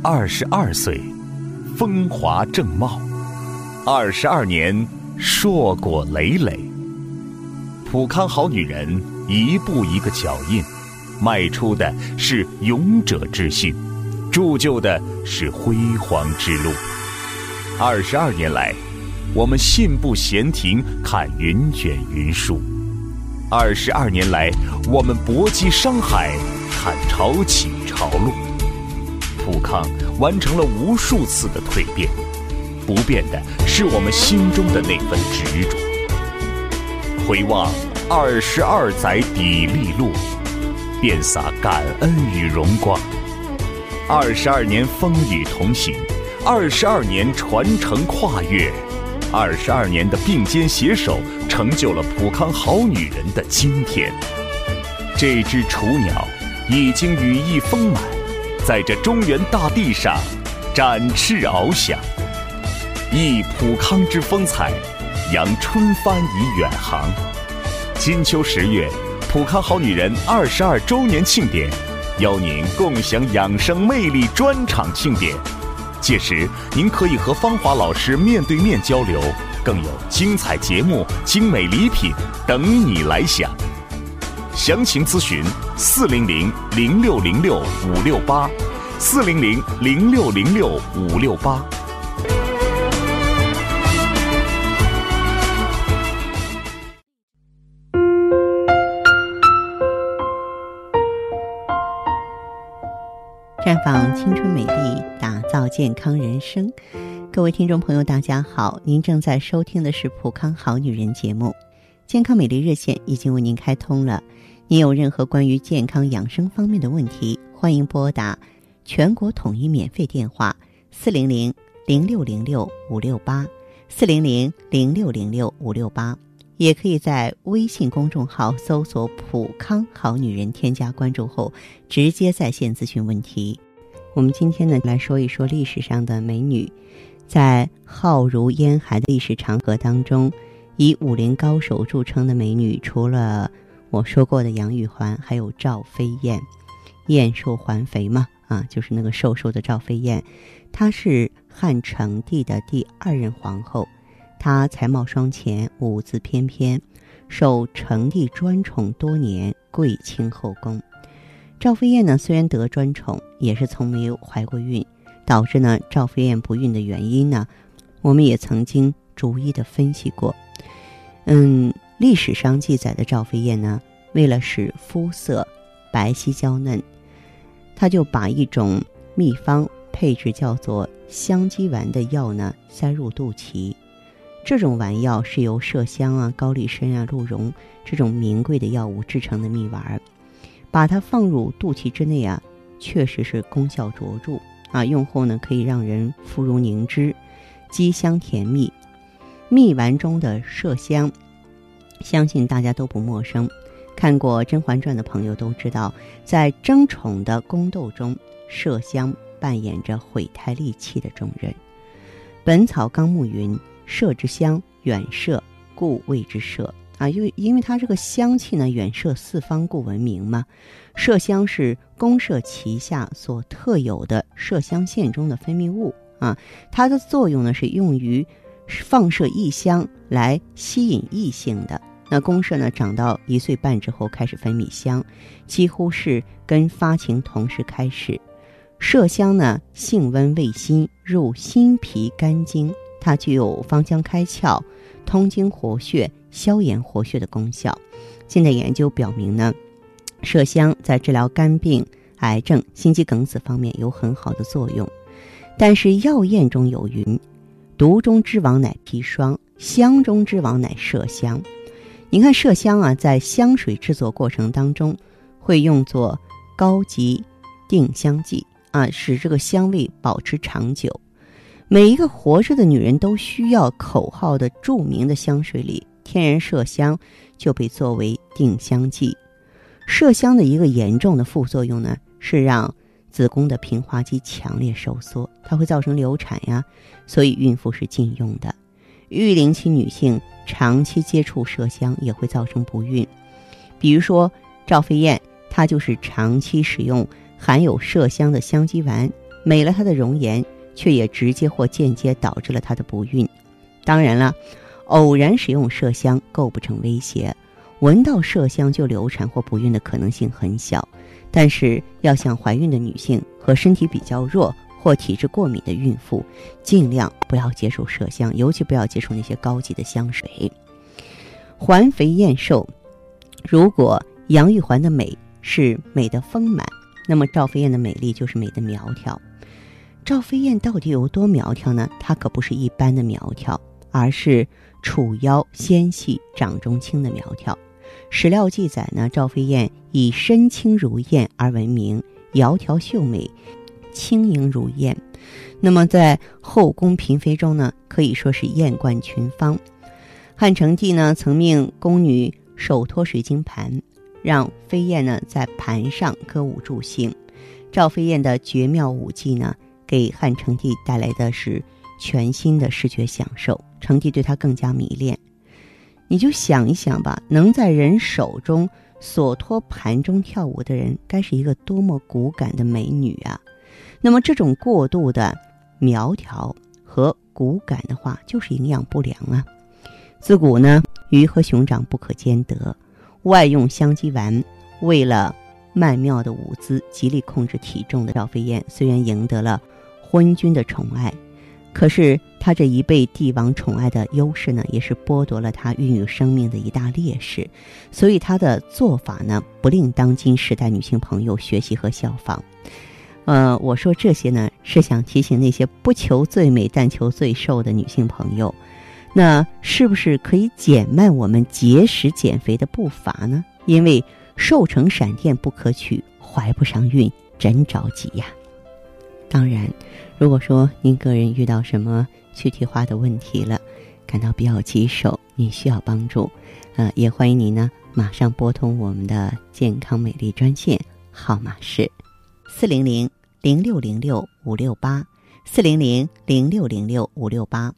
二十二岁，风华正茂；二十二年，硕果累累。普康好女人，一步一个脚印，迈出的是勇者之心，铸就的是辉煌之路。二十二年来，我们信步闲庭，看云卷云舒；二十二年来，我们搏击商海，看潮起潮落。普康完成了无数次的蜕变，不变的是我们心中的那份执着。回望二十二载砥砺路，遍洒感恩与荣光。二十二年风雨同行，二十二年传承跨越，二十二年的并肩携手，成就了普康好女人的今天。这只雏鸟已经羽翼丰满。在这中原大地上展翅翱翔，忆普康之风采，扬春帆以远航。金秋十月，普康好女人二十二周年庆典，邀您共享养生魅力专场庆典。届时，您可以和芳华老师面对面交流，更有精彩节目、精美礼品等你来享。详情咨询四零零零六零六五六八，四零零零六零六五六八。绽放青春美丽，打造健康人生。各位听众朋友，大家好，您正在收听的是《普康好女人》节目，健康美丽热线已经为您开通了。您有任何关于健康养生方面的问题，欢迎拨打全国统一免费电话四零零零六零六五六八四零零零六零六五六八，也可以在微信公众号搜索“普康好女人”，添加关注后直接在线咨询问题。我们今天呢来说一说历史上的美女，在浩如烟海的历史长河当中，以武林高手著称的美女，除了我说过的杨玉环，还有赵飞燕，燕瘦环肥嘛，啊，就是那个瘦瘦的赵飞燕。她是汉成帝的第二任皇后，她才貌双全，舞姿翩翩，受成帝专宠多年，贵清后宫。赵飞燕呢，虽然得专宠，也是从没有怀过孕，导致呢赵飞燕不孕的原因呢，我们也曾经逐一的分析过。嗯。历史上记载的赵飞燕呢，为了使肤色白皙娇嫩，她就把一种秘方配置叫做香积丸的药呢塞入肚脐。这种丸药是由麝香啊、高丽参啊、鹿茸这种名贵的药物制成的蜜丸，把它放入肚脐之内啊，确实是功效卓著啊。用后呢，可以让人肤如凝脂，肌香甜蜜。蜜丸中的麝香。相信大家都不陌生，看过《甄嬛传》的朋友都知道，在争宠的宫斗中，麝香扮演着毁胎利器的重任。《本草纲目》云：“麝之香，远麝，故谓之麝。”啊，因为因为它这个香气呢，远摄四方，故闻名嘛。麝香是公麝旗下所特有的麝香腺中的分泌物啊，它的作用呢是用于放射异香来吸引异性的。那公麝呢，长到一岁半之后开始分泌香，几乎是跟发情同时开始。麝香呢，性温味辛，入心脾肝经，它具有芳香开窍、通经活血、消炎活血的功效。现在研究表明呢，麝香在治疗肝病、癌症、心肌梗死方面有很好的作用。但是药验中有云：“毒中之王乃砒霜，香中之王乃麝香。”你看麝香啊，在香水制作过程当中，会用作高级定香剂啊，使这个香味保持长久。每一个活着的女人都需要口号的著名的香水里，天然麝香就被作为定香剂。麝香的一个严重的副作用呢，是让子宫的平滑肌强烈收缩，它会造成流产呀，所以孕妇是禁用的。育龄期女性长期接触麝香也会造成不孕，比如说赵飞燕，她就是长期使用含有麝香的香肌丸，美了她的容颜，却也直接或间接导致了她的不孕。当然了，偶然使用麝香构不成威胁，闻到麝香就流产或不孕的可能性很小。但是，要想怀孕的女性和身体比较弱或体质过敏的孕妇，尽量不要接触麝香，尤其不要接触那些高级的香水。环肥燕瘦，如果杨玉环的美是美的丰满，那么赵飞燕的美丽就是美的苗条。赵飞燕到底有多苗条呢？她可不是一般的苗条。而是楚腰纤细、掌中轻的苗条。史料记载呢，赵飞燕以身轻如燕而闻名，窈窕秀美，轻盈如燕。那么在后宫嫔妃中呢，可以说是艳冠群芳。汉成帝呢，曾命宫女手托水晶盘，让飞燕呢在盘上歌舞助兴。赵飞燕的绝妙舞技呢，给汉成帝带来的是。全新的视觉享受，成帝对她更加迷恋。你就想一想吧，能在人手中所托盘中跳舞的人，该是一个多么骨感的美女啊！那么这种过度的苗条和骨感的话，就是营养不良啊。自古呢，鱼和熊掌不可兼得，外用香积丸，为了曼妙的舞姿，极力控制体重的赵飞燕，虽然赢得了昏君的宠爱。可是，她这一被帝王宠爱的优势呢，也是剥夺了她孕育生命的一大劣势，所以她的做法呢，不令当今时代女性朋友学习和效仿。呃，我说这些呢，是想提醒那些不求最美但求最瘦的女性朋友，那是不是可以减慢我们节食减肥的步伐呢？因为瘦成闪电不可取，怀不上孕真着急呀。当然。如果说您个人遇到什么躯体化的问题了，感到比较棘手，你需要帮助，呃，也欢迎您呢马上拨通我们的健康美丽专线，号码是四零零零六零六五六八四零零零六零六五六八。